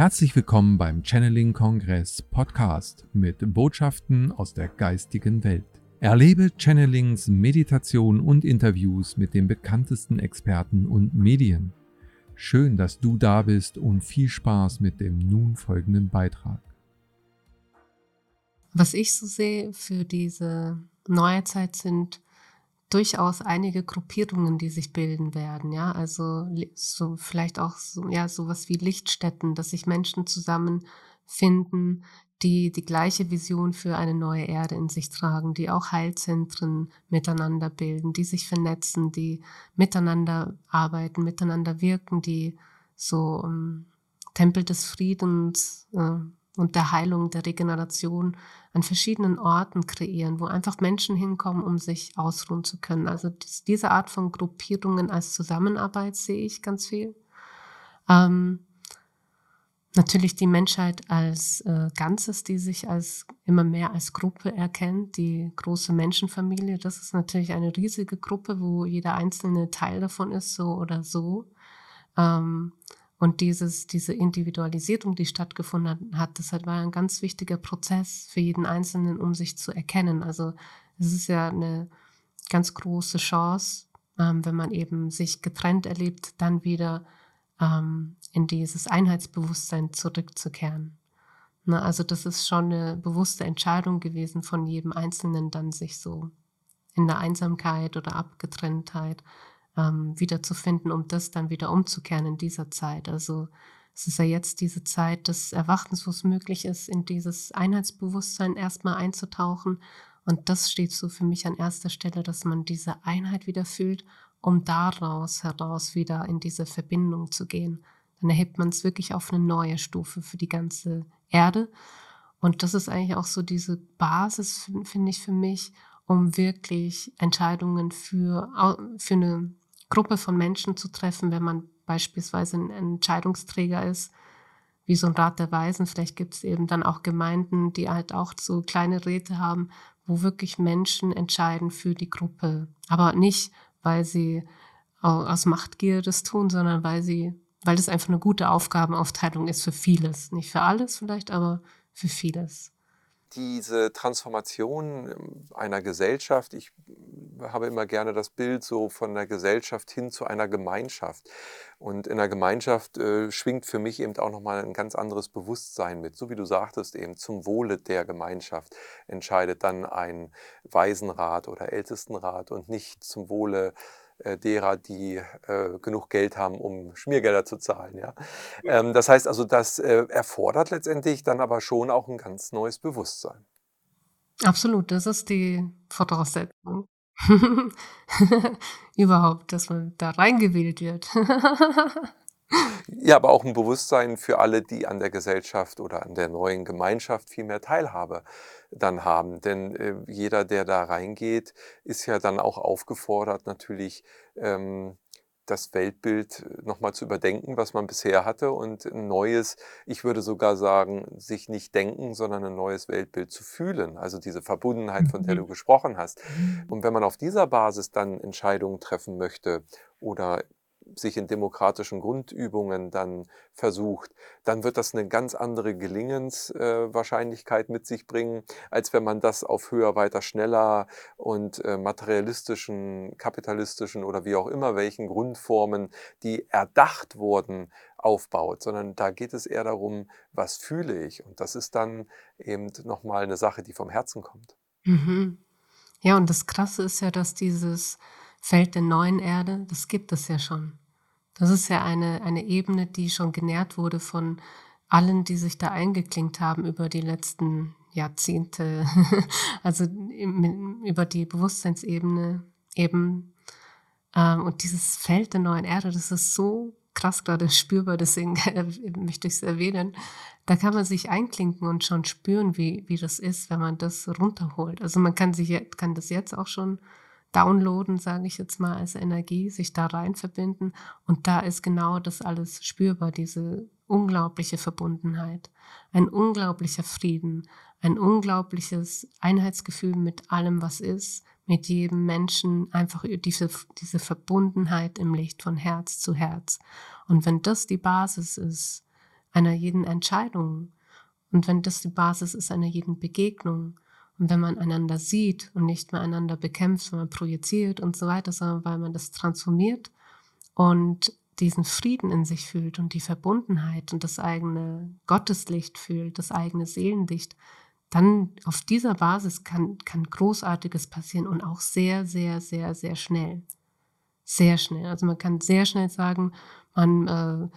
Herzlich willkommen beim Channeling Kongress Podcast mit Botschaften aus der geistigen Welt. Erlebe Channelings, Meditation und Interviews mit den bekanntesten Experten und Medien. Schön, dass du da bist und viel Spaß mit dem nun folgenden Beitrag. Was ich so sehe für diese neue Zeit sind durchaus einige Gruppierungen, die sich bilden werden, ja, also so vielleicht auch so, ja, sowas wie Lichtstätten, dass sich Menschen zusammenfinden, die die gleiche Vision für eine neue Erde in sich tragen, die auch Heilzentren miteinander bilden, die sich vernetzen, die miteinander arbeiten, miteinander wirken, die so um, ähm, Tempel des Friedens äh, und der Heilung, der Regeneration an verschiedenen Orten kreieren, wo einfach Menschen hinkommen, um sich ausruhen zu können. Also diese Art von Gruppierungen als Zusammenarbeit sehe ich ganz viel. Ähm, natürlich die Menschheit als äh, Ganzes, die sich als immer mehr als Gruppe erkennt, die große Menschenfamilie. Das ist natürlich eine riesige Gruppe, wo jeder einzelne Teil davon ist, so oder so. Ähm, und dieses, diese Individualisierung, die stattgefunden hat, das war ein ganz wichtiger Prozess für jeden Einzelnen, um sich zu erkennen. Also es ist ja eine ganz große Chance, ähm, wenn man eben sich getrennt erlebt, dann wieder ähm, in dieses Einheitsbewusstsein zurückzukehren. Ne, also das ist schon eine bewusste Entscheidung gewesen von jedem Einzelnen, dann sich so in der Einsamkeit oder Abgetrenntheit ähm, wiederzufinden, um das dann wieder umzukehren in dieser Zeit. Also es ist ja jetzt diese Zeit des Erwachens, wo es möglich ist, in dieses Einheitsbewusstsein erstmal einzutauchen. Und das steht so für mich an erster Stelle, dass man diese Einheit wieder fühlt, um daraus heraus wieder in diese Verbindung zu gehen. Dann erhebt man es wirklich auf eine neue Stufe für die ganze Erde. Und das ist eigentlich auch so diese Basis, finde ich, für mich, um wirklich Entscheidungen für, für eine Gruppe von Menschen zu treffen, wenn man beispielsweise ein Entscheidungsträger ist, wie so ein Rat der Weisen. Vielleicht gibt es eben dann auch Gemeinden, die halt auch so kleine Räte haben, wo wirklich Menschen entscheiden für die Gruppe. Aber nicht, weil sie aus Machtgier das tun, sondern weil sie, weil das einfach eine gute Aufgabenaufteilung ist für vieles. Nicht für alles vielleicht, aber für vieles diese Transformation ähm, einer Gesellschaft, ich habe immer gerne das Bild so von der Gesellschaft hin zu einer Gemeinschaft. Und in der Gemeinschaft äh, schwingt für mich eben auch nochmal ein ganz anderes Bewusstsein mit. So wie du sagtest, eben zum Wohle der Gemeinschaft entscheidet dann ein Waisenrat oder Ältestenrat und nicht zum Wohle äh, derer, die äh, genug Geld haben, um Schmiergelder zu zahlen. Ja? Ähm, das heißt also, das äh, erfordert letztendlich dann aber schon auch ein ganz neues Bewusstsein. Absolut, das ist die Voraussetzung. Überhaupt, dass man da reingewählt wird. ja, aber auch ein Bewusstsein für alle, die an der Gesellschaft oder an der neuen Gemeinschaft viel mehr Teilhabe dann haben. Denn äh, jeder, der da reingeht, ist ja dann auch aufgefordert, natürlich ähm, das Weltbild nochmal zu überdenken, was man bisher hatte und ein neues, ich würde sogar sagen, sich nicht denken, sondern ein neues Weltbild zu fühlen. Also diese Verbundenheit, von der du mhm. gesprochen hast. Mhm. Und wenn man auf dieser Basis dann Entscheidungen treffen möchte oder sich in demokratischen Grundübungen dann versucht, dann wird das eine ganz andere Gelingenswahrscheinlichkeit äh, mit sich bringen, als wenn man das auf höher, weiter, schneller und äh, materialistischen, kapitalistischen oder wie auch immer welchen Grundformen, die erdacht wurden, aufbaut, sondern da geht es eher darum, was fühle ich. Und das ist dann eben nochmal eine Sache, die vom Herzen kommt. Mhm. Ja, und das Krasse ist ja, dass dieses Feld der neuen Erde, das gibt es ja schon. Das ist ja eine, eine Ebene, die schon genährt wurde von allen, die sich da eingeklinkt haben über die letzten Jahrzehnte, also über die Bewusstseinsebene eben. Ähm, und dieses Feld der neuen Erde, das ist so krass gerade spürbar, deswegen möchte ich es erwähnen. Da kann man sich einklinken und schon spüren, wie, wie das ist, wenn man das runterholt. Also man kann sich kann das jetzt auch schon downloaden, sage ich jetzt mal, als Energie, sich da rein verbinden. Und da ist genau das alles spürbar, diese unglaubliche Verbundenheit, ein unglaublicher Frieden, ein unglaubliches Einheitsgefühl mit allem, was ist, mit jedem Menschen, einfach diese, diese Verbundenheit im Licht von Herz zu Herz. Und wenn das die Basis ist, einer jeden Entscheidung und wenn das die Basis ist einer jeden Begegnung und wenn man einander sieht und nicht mehr einander bekämpft, wenn man projiziert und so weiter, sondern weil man das transformiert und diesen Frieden in sich fühlt und die Verbundenheit und das eigene Gotteslicht fühlt, das eigene Seelenlicht, dann auf dieser Basis kann, kann Großartiges passieren und auch sehr, sehr, sehr, sehr schnell. Sehr schnell. Also man kann sehr schnell sagen, man äh,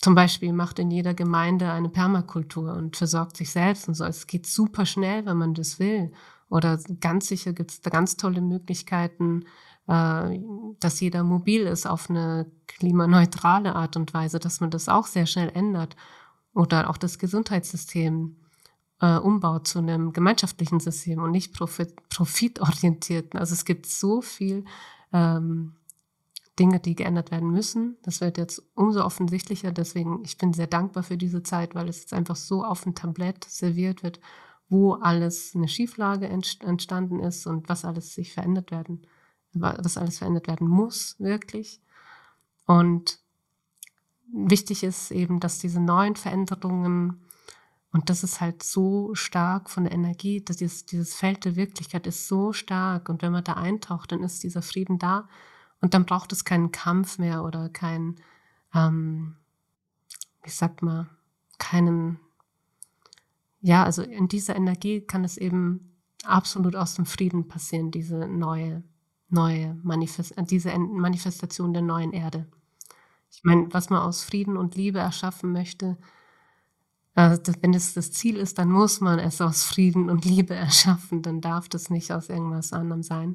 zum Beispiel macht in jeder Gemeinde eine Permakultur und versorgt sich selbst und so. Es geht super schnell, wenn man das will. Oder ganz sicher gibt es da ganz tolle Möglichkeiten, äh, dass jeder mobil ist auf eine klimaneutrale Art und Weise, dass man das auch sehr schnell ändert. Oder auch das Gesundheitssystem äh, umbaut zu einem gemeinschaftlichen System und nicht profit, profitorientierten. Also es gibt so viel ähm, Dinge, die geändert werden müssen. Das wird jetzt umso offensichtlicher. Deswegen, ich bin sehr dankbar für diese Zeit, weil es jetzt einfach so auf dem Tablett serviert wird, wo alles eine Schieflage entstanden ist und was alles sich verändert werden, was alles verändert werden muss, wirklich. Und wichtig ist eben, dass diese neuen Veränderungen, und das ist halt so stark von der Energie, dass dieses, dieses Feld der Wirklichkeit ist so stark. Und wenn man da eintaucht, dann ist dieser Frieden da und dann braucht es keinen Kampf mehr oder kein, ähm, wie sagt man, keinen, ja, also in dieser Energie kann es eben absolut aus dem Frieden passieren, diese neue, neue Manifest äh, diese Manifestation der neuen Erde. Ich meine, was man aus Frieden und Liebe erschaffen möchte, das, wenn es das Ziel ist, dann muss man es aus Frieden und Liebe erschaffen, dann darf das nicht aus irgendwas anderem sein.